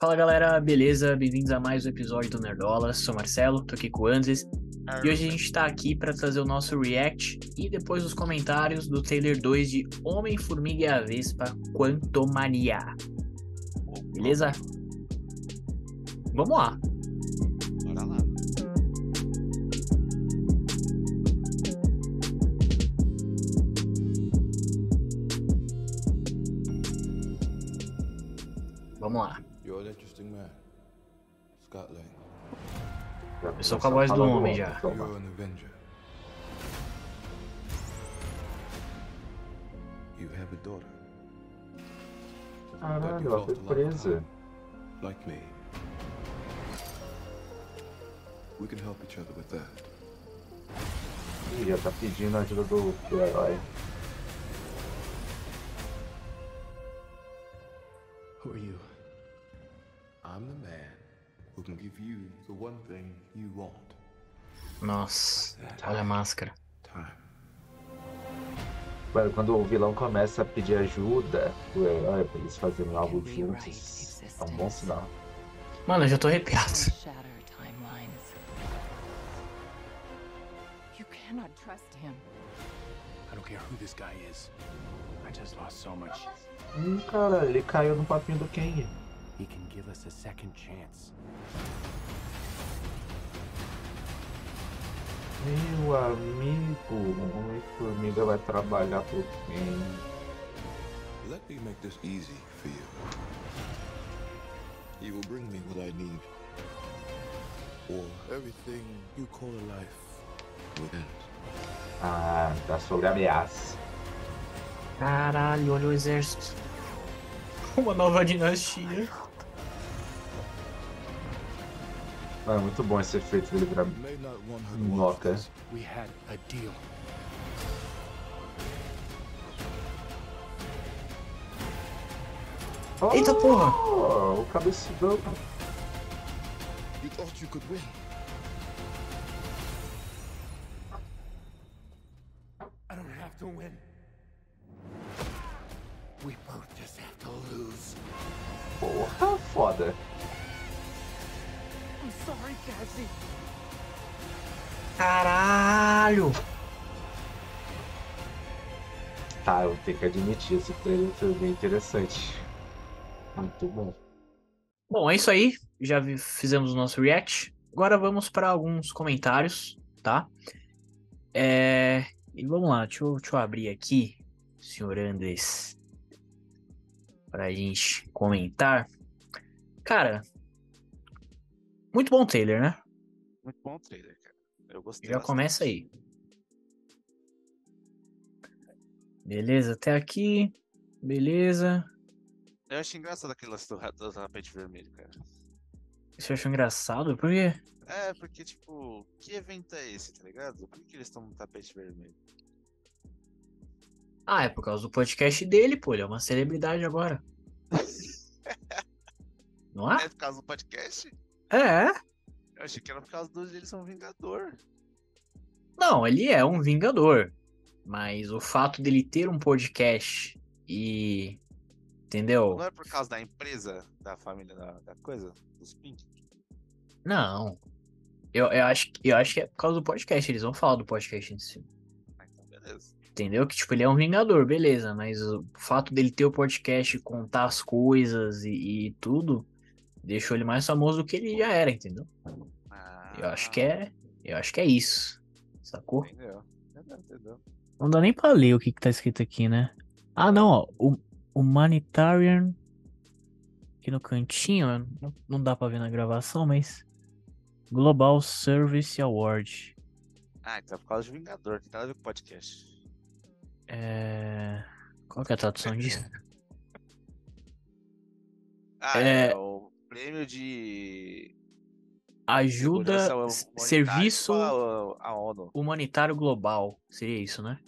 Fala galera, beleza? Bem-vindos a mais um episódio do Nerdola. Sou Marcelo, tô aqui com o Andes. E hoje a gente tá aqui para trazer o nosso react e depois os comentários do trailer 2 de Homem-Formiga e a Vespa Quantumania. Beleza? Vamos lá. Bora lá. Vamos lá. Eu sou com a voz do homem já. You're an Avenger. You have a daughter, Caralho, ela foi presa. like me. We can help each other with that. Ih, já tá pedindo a ajuda do, do herói. The one thing you want. Nossa, olha a máscara. Mano, quando o vilão começa a pedir ajuda do herói pra eles fazerem algo juntos, é um bom sinal. Mano, eu já tô arrepiado. cannot trust him. I don't care who this guy is. I just lost so much. Hum, cara, ele caiu no papinho do Ken. He can give us a second chance. Meu amigo, o Homem-Formiga vai trabalhar pro Ken. Let me make this easy for you. You will bring me what I need. Or everything you call a life will end. Ah, tá sobre ameaça. Caralho, olha o exército. Uma nova dinastia. Mano, muito bom esse efeito dele virar You may not want her to minhoca. watch this. We had a deal. Eita porra! Oh, o cabeçudão. You thought you could win. I don't have to win. We both just have to lose. Porra, foda. Caralho! Tá, eu tenho que admitir, esse trailer foi bem interessante. Muito bom. Bom, é isso aí. Já fizemos o nosso react. Agora vamos para alguns comentários, tá? É... E vamos lá, deixa eu, deixa eu abrir aqui, senhor Andres, pra gente comentar. Cara, muito bom trailer, né? Muito bom trailer, cara. Eu gostei. Já bastante. começa aí. Beleza, até aqui. Beleza. Eu achei engraçado aquele lance do, do tapete vermelho, cara. Você achou engraçado? Por quê? É, porque, tipo, que evento é esse, tá ligado? Por que, que eles estão no tapete vermelho? Ah, é por causa do podcast dele, pô. Ele é uma celebridade agora. Não é? É por causa do podcast? É. Eu achei que era por causa dos eles são Vingador. Não, ele é um vingador. Mas o fato dele ter um podcast e. Entendeu? Não é por causa da empresa, da família, da, da coisa, dos Pink. Não. Eu, eu, acho, que- eu acho que é por causa do podcast. Eles vão falar do podcast em si. Ah, então beleza. Entendeu? Que, tipo, ele é um vingador, beleza. Mas o fato dele ter o podcast, contar as coisas e, e tudo, deixou ele mais famoso do que ele já era, entendeu? Ah, Eu acho que é. Eu acho que é isso. Sacou? Entendeu? Entendeu, entendeu. Não dá nem pra ler o que, que tá escrito aqui, né? Ah, não, ó. O Humanitarian. Aqui no cantinho, ó, não, não dá pra ver na gravação, mas. Global Service Award. Ah, então é por causa de Vingador, tem nada a ver com podcast. É. Qual que é a tradução disso? Ah, É. é, o prêmio de Ajuda. humanitária Serviço a, a. Humanitário Global. Seria isso, né?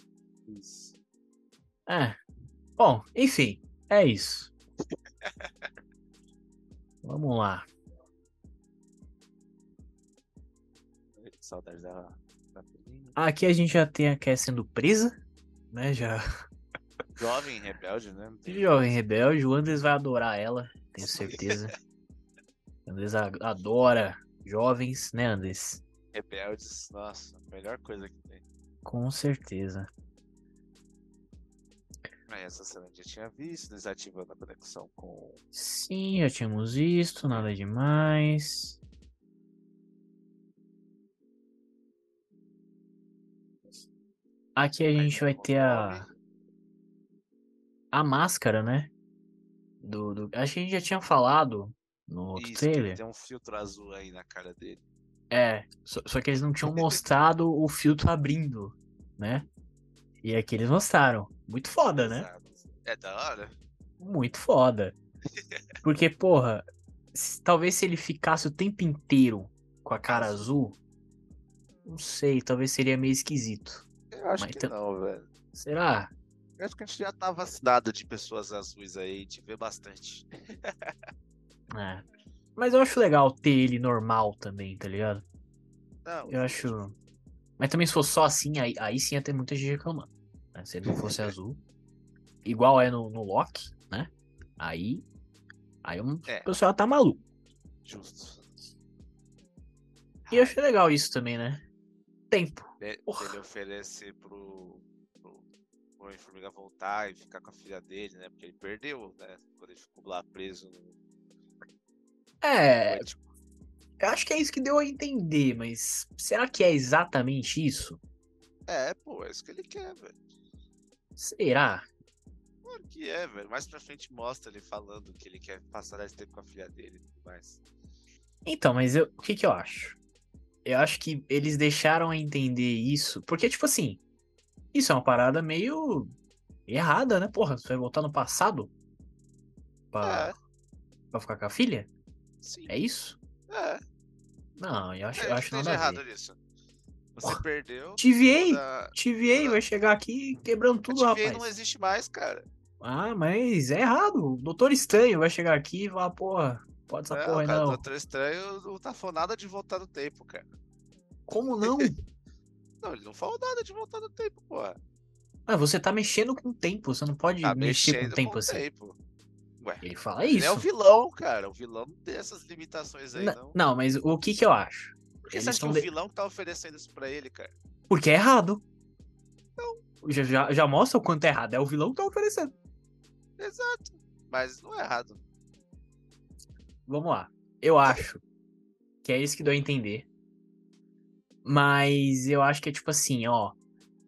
Isso. É. Bom, enfim, é isso. Vamos lá. Saudade da, da filhinha. Aqui a gente já tem a Cass sendo presa, né? Já. Jovem rebelde, né? Jovem rebelde, o Andres vai adorar ela, tenho certeza. Andes a- adora jovens, né, Andes? Rebeldes, nossa, a melhor coisa que tem. Com certeza. Aí essa cena a gente já tinha visto, desativando a conexão com. Sim, já tínhamos visto, nada demais. Aqui a gente vai ter a, a máscara, né? Do, do... Acho que a gente já tinha falado no outro Isso, trailer. tem um filtro azul aí na cara dele. É, só, só que eles não tinham mostrado o filtro abrindo, né? E aqui eles mostraram. Muito foda, né? É da hora. Muito foda. Porque, porra, se- talvez se ele ficasse o tempo inteiro com a cara azul, não sei, talvez seria meio esquisito. Eu acho Mas que tam- não, velho. Será? Eu acho que a gente já tá vacinado de pessoas azuis aí, a gente vê bastante. É. Mas eu acho legal ter ele normal também, tá ligado? Não, Eu acho. Mas também se fosse só assim, aí, aí sim ia ter muita gente reclamando. né? Se ele não fosse azul. Igual é no, no Loki, né? Aí. Aí um, É. o pessoal tá maluco. Justo. E eu achei legal isso também, né? Tempo. Ele oferecer pro, pro, pro Homem-Formiga voltar e ficar com a filha dele, né? Porque ele perdeu, né? Quando ele ficou lá preso no. É, eu acho que é isso que deu a entender, mas será que é exatamente isso? É, pô, é isso que ele quer, velho. Será? Claro que é, velho. Mais pra frente mostra ele falando que ele quer passar esse tempo com a filha dele e tudo mais. Então, mas eu, o que que eu acho? Eu acho que eles deixaram a entender isso, porque, tipo assim, isso é uma parada meio errada, né? Porra, você vai voltar no passado pra, É, pra ficar com a filha? Sim. É isso? É. Não, eu acho, É, eu acho nada errado nisso. Você Porra, perdeu. TVA, toda- TVA vai chegar aqui quebrando A tudo, TVA rapaz. não existe mais, cara. Ah, mas é errado. O Doutor Estranho vai chegar aqui e falar, porra, pode essa Não, porra aí cara, o não. Doutor Estranho não tá falando nada de voltar no tempo, cara. Como não? Não, ele não falou nada de voltar no tempo, porra. ah, você tá mexendo com o tempo, você não pode Tá mexer com o tempo com o assim. tempo. Ué, Ele fala ele isso. é o vilão, cara. O vilão não tem essas limitações aí, N- não. não, mas o que que eu acho? Por que eles você acha que o de- vilão que tá oferecendo isso pra ele, cara? Porque é errado. Já, já, já mostra o quanto é errado. É o vilão que tá oferecendo. Exato. Mas não é errado. Vamos lá. Eu acho que é isso que deu a entender. Mas eu acho que é tipo assim, ó.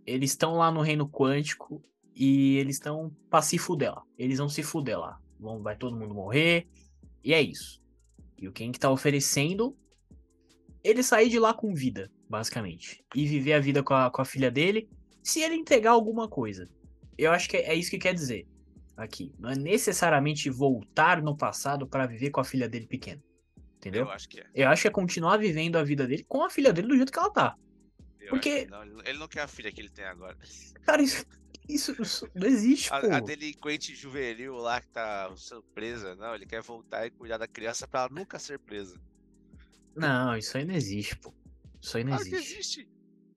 Eles estão lá no reino quântico e eles estão pra se fuder lá. Eles vão se fuder lá. Vão, vai todo mundo morrer. E é isso. E o que tá oferecendo ele sair de lá com vida, basicamente. E viver a vida com a, com a filha dele, se ele entregar alguma coisa. Eu acho que é, é isso que quer dizer aqui. Não é necessariamente voltar no passado pra viver com a filha dele pequena. Entendeu? Eu acho que é. Eu acho que é continuar vivendo a vida dele com a filha dele do jeito que ela tá. Eu Porque- não, ele não quer a filha que ele tem agora. Cara, isso, isso, isso não existe, pô. A, a delinquente juvenil lá que tá surpresa, não, ele quer voltar e cuidar da criança pra ela nunca ser presa. Não, isso aí não existe, pô. Isso aí não Claro existe. existe,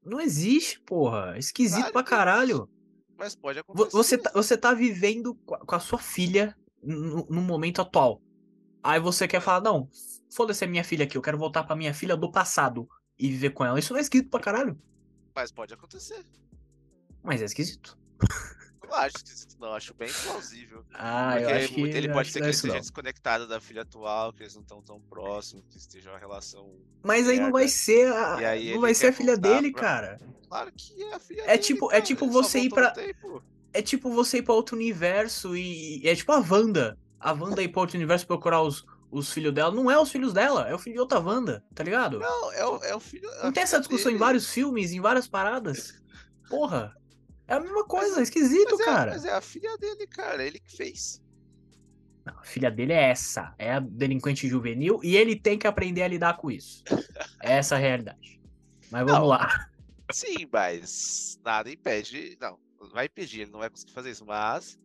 Não existe, porra. Esquisito Claro pra caralho. mas pode acontecer. Você tá, você tá vivendo com a, com a sua filha no, no momento atual. Aí você quer falar, não, foda-se a minha filha aqui, eu quero voltar pra minha filha do passado e viver com ela. Isso não é esquisito pra caralho. Mas pode acontecer. Mas é esquisito. Não acho esquisito, não, acho bem plausível. Ah, eu Porque acho que ele eu pode ser que é ele isso esteja não. desconectado da filha atual, que eles não estão tão próximos, que esteja uma relação. Mas aí não vai ser a, aí não vai ser a filha dele, pra- cara. Claro que é a filha É dele, tipo- é tipo ele você ir tempo. É tipo você ir pra outro universo e. É tipo a Wanda. A Wanda ir pra outro universo procurar os, os filhos dela. Não é os filhos dela, é o filho de outra Wanda, tá ligado? Não, é o, é o filho. Não tem essa discussão em vários filmes, em várias paradas. Porra. É a mesma coisa, é esquisito, mas é, cara. Mas é a filha dele, cara, ele que fez. Não, a filha dele é essa. É a delinquente juvenil e ele tem que aprender a lidar com isso. É essa a realidade. Mas vamos Não. lá. Sim, mas nada impede. Não, vai impedir, ele não vai conseguir fazer isso, mas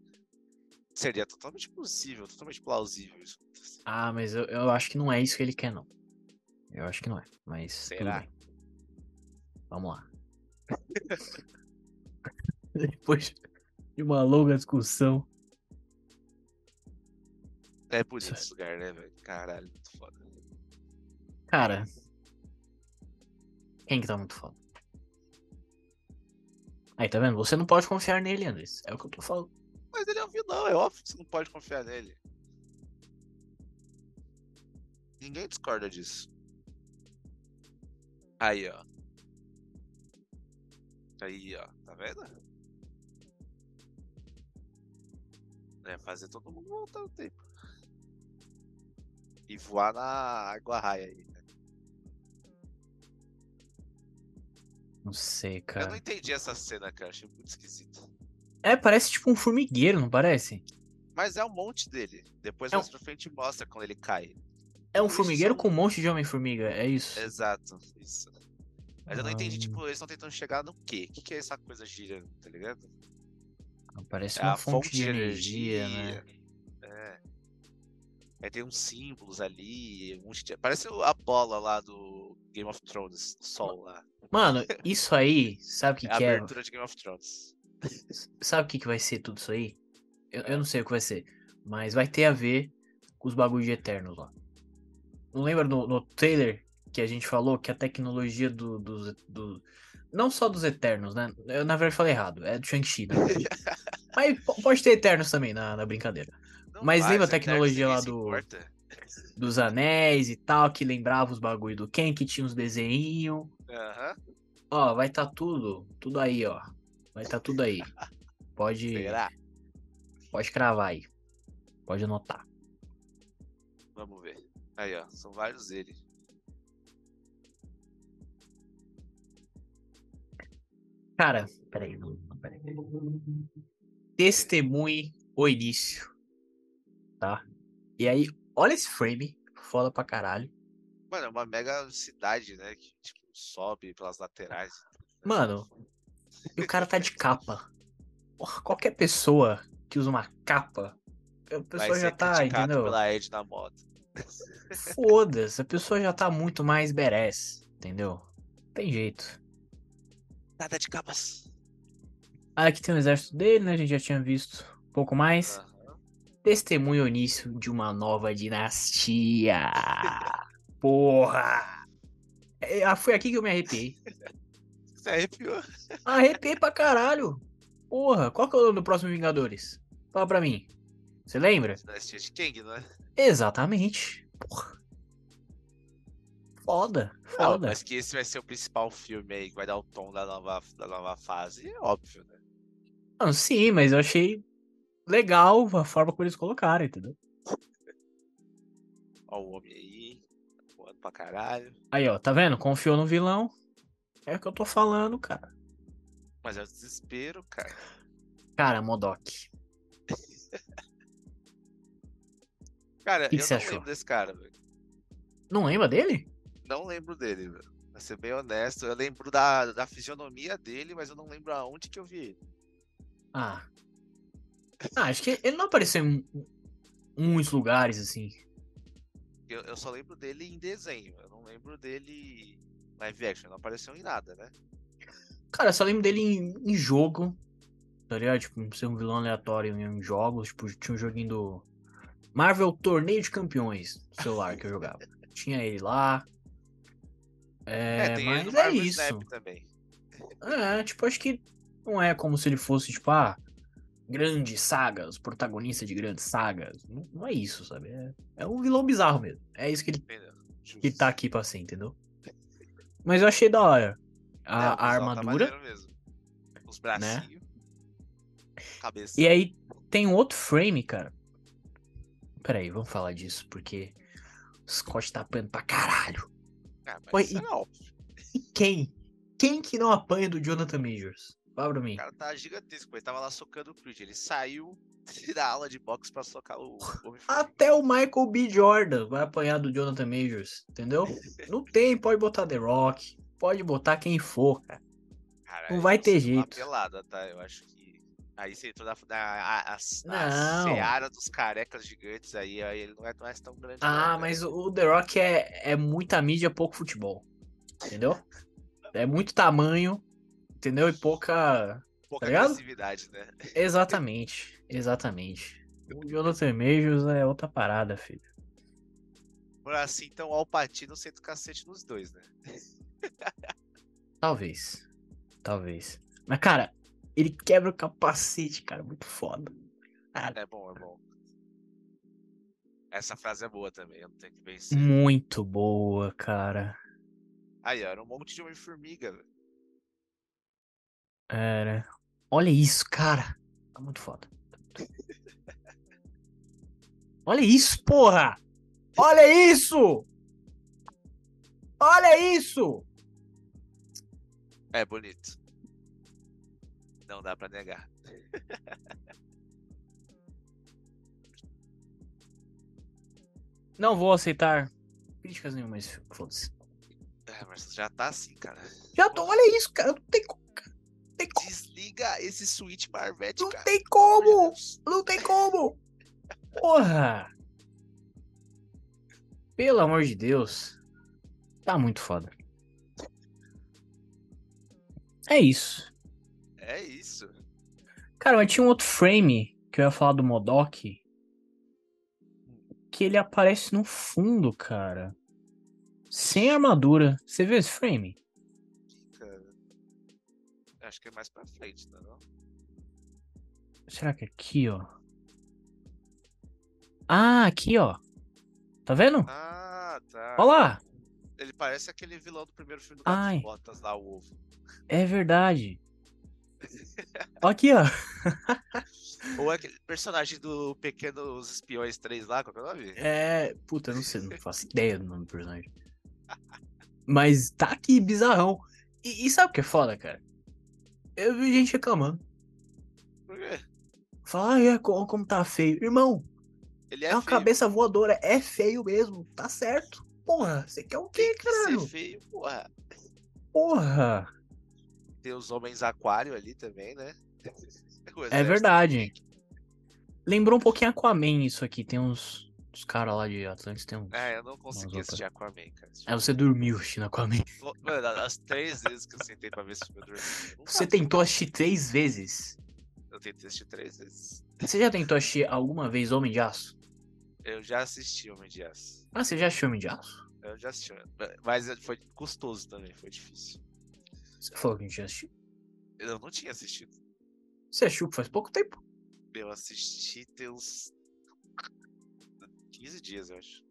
seria totalmente possível, totalmente plausível isso. Ah, mas eu, eu acho que não é isso que ele quer, não. Eu acho que não é. Mas Será? Vamos lá. Depois de uma longa discussão. É bonito esse lugar, né, velho? Caralho, muito foda. Cara. Quem que tá muito foda? Aí, tá vendo? Você não pode confiar nele, Andres. É o que eu tô falando. Mas ele é um vilão, é óbvio que você não pode confiar nele. Ninguém discorda disso. Aí, ó. Aí, ó. Tá vendo? É fazer todo mundo voltar no tempo. E voar na água raia aí. né? Não sei, Eu não cara. entendi essa cena, cara. Achei muito esquisito. É, parece tipo um formigueiro, não parece? Mas é um monte dele. Depois É um- mais pra frente mostra quando ele cai. É um Isso formigueiro com um monte de Homem-Formiga, é isso? Exato, isso. Mas eu não entendi, Ah. tipo, eles estão tentando chegar no quê? O que, que é essa coisa girando, tá ligado? Parece É uma a fonte de energia, né? É. Aí tem uns símbolos ali, um parece a bola lá do Game of Thrones, o sol lá. Mano, isso aí, sabe o que, É a que é? abertura de Game of Thrones. Sabe o que, que vai ser tudo isso aí? Eu, eu não sei o que vai ser, mas vai ter a ver com os bagulhos de Eternos lá. Não lembra no, no trailer que a gente falou que a tecnologia do, dos- do, Não só dos Eternos, né? Eu na verdade falei errado, é do Shang-Chi. né? mas po- pode ter Eternos também na, na brincadeira. Não Mas lembra a os tecnologia lá do-. Dos anéis e tal, que lembrava os bagulhos do Ken, que tinha uns desenhos. Aham, Ó, vai tá tudo, tudo aí, ó. Vai tá tudo aí. Pode. será? Pode cravar aí. Pode anotar. Vamos ver. Aí, ó, são vários dele. Cara, peraí. não, peraí. Testemunhe o início. Tá? E aí, olha esse frame. Foda pra caralho. Mano, é uma mega cidade, né? Que, tipo, sobe pelas laterais. Mano, e o cara tá de capa. Porra, qualquer pessoa que usa uma capa, a pessoa já tá, entendeu? pela Ed na moto. Foda-se, a pessoa já tá muito mais badass, entendeu? Tem jeito. Nada de capas. Aqui tem o exército dele, né? A gente já tinha visto um pouco mais. Testemunho início de uma nova dinastia. Porra! É, ah, foi aqui que eu me arrepiei. Você arrepiou? Arrepiei pra caralho. Porra, qual que é o nome do próximo Vingadores? Fala pra mim. Você lembra? Dinastia de Kang, não é? Exatamente. Porra. Foda, foda. mas que esse vai ser o principal filme aí, que vai dar o tom da nova, da nova fase, é óbvio, né? Não, sim, mas eu achei legal a forma como eles colocaram, entendeu? Ó o homem aí, voando pra caralho. Aí, ó, tá vendo? Confiou no vilão. É o que eu tô falando, cara. Mas é o desespero, cara. Cara, Modok. Cara, Que eu que não achou? lembro desse cara, velho. Não lembra dele? Não lembro dele, velho. Pra ser bem honesto, eu lembro da, da fisionomia dele, mas eu não lembro aonde que eu vi ele. Ah. Ah, acho que ele não apareceu em muitos lugares, assim. Eu, eu só lembro dele em desenho, eu não lembro dele live action, não apareceu em nada, né? Cara, eu só lembro dele em, em jogo. Tá ligado? Tipo, ser um vilão aleatório em, em jogos. Tipo, tinha um joguinho do Marvel Torneio de Campeões no celular que eu jogava. Tinha ele lá. É, tem ele mas é isso. Também. É, tipo, acho que não é como se ele fosse, tipo, ah, grandes sagas, protagonista de grandes sagas. Não, não é isso, sabe? É, é um vilão bizarro mesmo. É isso que ele? Justo. que tá aqui pra ser, entendeu? Mas eu achei da hora. A, É, a tá armadura. maneiro mesmo. Os bracinhos. Cabeça. E aí tem um outro frame, cara. Pera aí, vamos falar disso, porque o Scott tá apanhando pra caralho. Ah, mas é e- óbvio. E quem? Quem que não apanha do Jonathan Majors? Fala pra mim. O cara tá gigantesco, ele tava lá socando o Creed. Ele saiu da aula de boxe pra socar o. Até o Michael B. Jordan vai apanhar do Jonathan Majors, entendeu? Não tem, pode botar The Rock, pode botar quem for, cara. Cara, não vai ter uma jeito. pelada, tá? Eu acho que. Aí você entrou na, na, a, seara dos carecas gigantes aí, aí ele não é mais tão grande. Ah, cara. mas o The Rock é, é muita mídia, pouco futebol. Entendeu? É muito tamanho, entendeu? E pouca. Pouca tá agressividade, né? Exatamente, exatamente. O Jonathan Majors é outra parada, filho. Por assim, então o Alpatino senta o cacete nos dois, né? Talvez. Talvez. Mas, cara, ele quebra o capacete, cara. Muito foda. É bom, é bom. Essa frase é boa também, eu não tenho que vencer. Muito boa, cara. Aí, ó, era um monte de Homem-Formiga, velho. Era. Olha isso, cara. Tá muito foda. Olha isso, porra! Olha isso! Olha isso! É bonito. Não dá pra negar. Não vou aceitar críticas nenhuma, mas foda-se. É, mas já tá assim, cara. Já tô, olha isso, cara. Não tem como. Não tem como. Desliga esse switch Marvete, Não cara. tem como! Não tem como! Porra! Pelo amor de Deus. Tá muito foda. É isso. É isso. Cara, mas tinha um outro frame que eu ia falar do Modok. Que ele aparece no fundo, cara. Sem armadura. Você viu esse frame? Cara. Acho que é mais pra frente, é não? Será que é aqui, ó? Ah, aqui, ó. Tá vendo? Ah, tá. Olha lá. Ele parece aquele vilão do primeiro filme do Ai. Botas lá, o ovo. É verdade. Aqui, ó. Ou aquele personagem do Pequenos Espiões 3 lá, qual que é o nome? É. Puta, não sei, não faço ideia do nome do personagem. Mas tá aqui, bizarrão. E, e sabe o que é foda, cara? Eu vi gente reclamando. Por quê? Fala, ah, é, como, como tá feio. Irmão, Ele é, é, uma feio. cabeça voadora. É feio mesmo. Tá certo. Porra, você quer o quê, Tem que caralho? ser feio, porra. Porra. Tem os homens aquário ali também, né? É verdade. Lembrou um pouquinho Aquaman isso aqui. Tem uns, uns caras lá de Atlantis. Tem uns... É, eu não consegui assistir Aquaman, cara. É, você dormiu assistindo Aquaman. Mano, as três vezes que eu sentei pra ver esse filme, eu dormi. Você tentou assistir três vezes. Eu tentei assistir três vezes. Você já tentou assistir alguma vez Homem de Aço? Eu já assisti Homem de Aço. Ah, você já assistiu Homem de Aço? Eu já assisti. Mas foi custoso também, foi difícil. Você falou que a gente já assistiu. Eu não tinha assistido. Você assistiu faz pouco tempo. Eu assisti tem uns 15 dias, eu acho.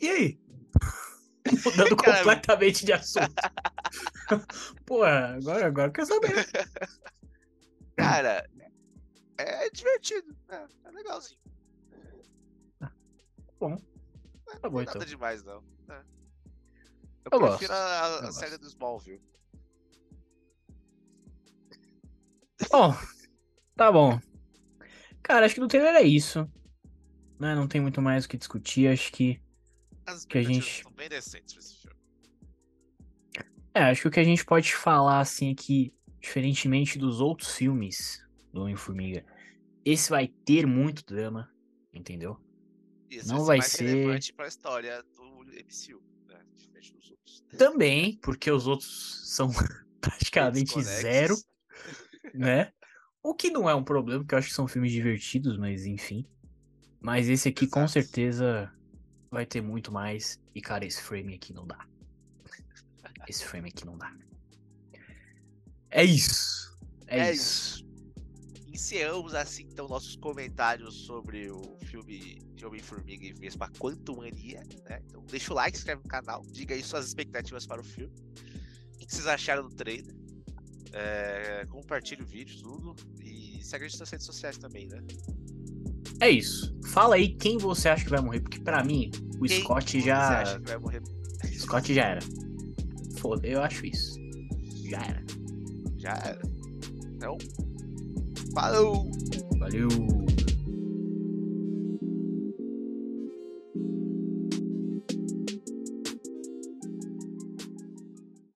E aí? Mudando completamente de assunto. Pô, agora, agora eu quero saber. Cara, é divertido. É, é legalzinho. bom. É, Tá não bom, tem nada então. demais, não. É. Eu, Eu prefiro a, Eu série do Smallville. Bom, tá bom. Cara, acho que no trailer é isso. Né? Não tem muito mais o que discutir. Acho que. As Que a gente- são bem decentes pra esse filme. É, acho que o que a gente pode falar, assim, é que, diferentemente dos outros filmes do Homem-Formiga, esse vai ter muito drama, entendeu? Esse Não ser vai ser- relevante pra história do MCU, né? Diferente dos outros. Também, porque os outros são praticamente zero, né? O que não é um problema, porque eu acho que são filmes divertidos, mas enfim. Mas esse aqui com Exato. certeza vai ter muito mais. E, cara, esse frame aqui não dá. Esse frame aqui não dá. É isso. É, É isso. Encerramos assim então nossos comentários sobre o filme de Homem-Formiga e Vespa Quantum Mania, né? Então deixa o like, se inscreve no canal, diga aí suas expectativas para o filme. O que vocês acharam do trailer? É, compartilhe o vídeo, tudo. E segue a gente nas redes sociais também, né? É isso. Fala aí quem você acha que vai morrer, porque pra mim, o Quem Scott você já. acha que vai morrer? Scott já era. Foda, eu acho isso. Já era. Já era. Então, falou! Valeu.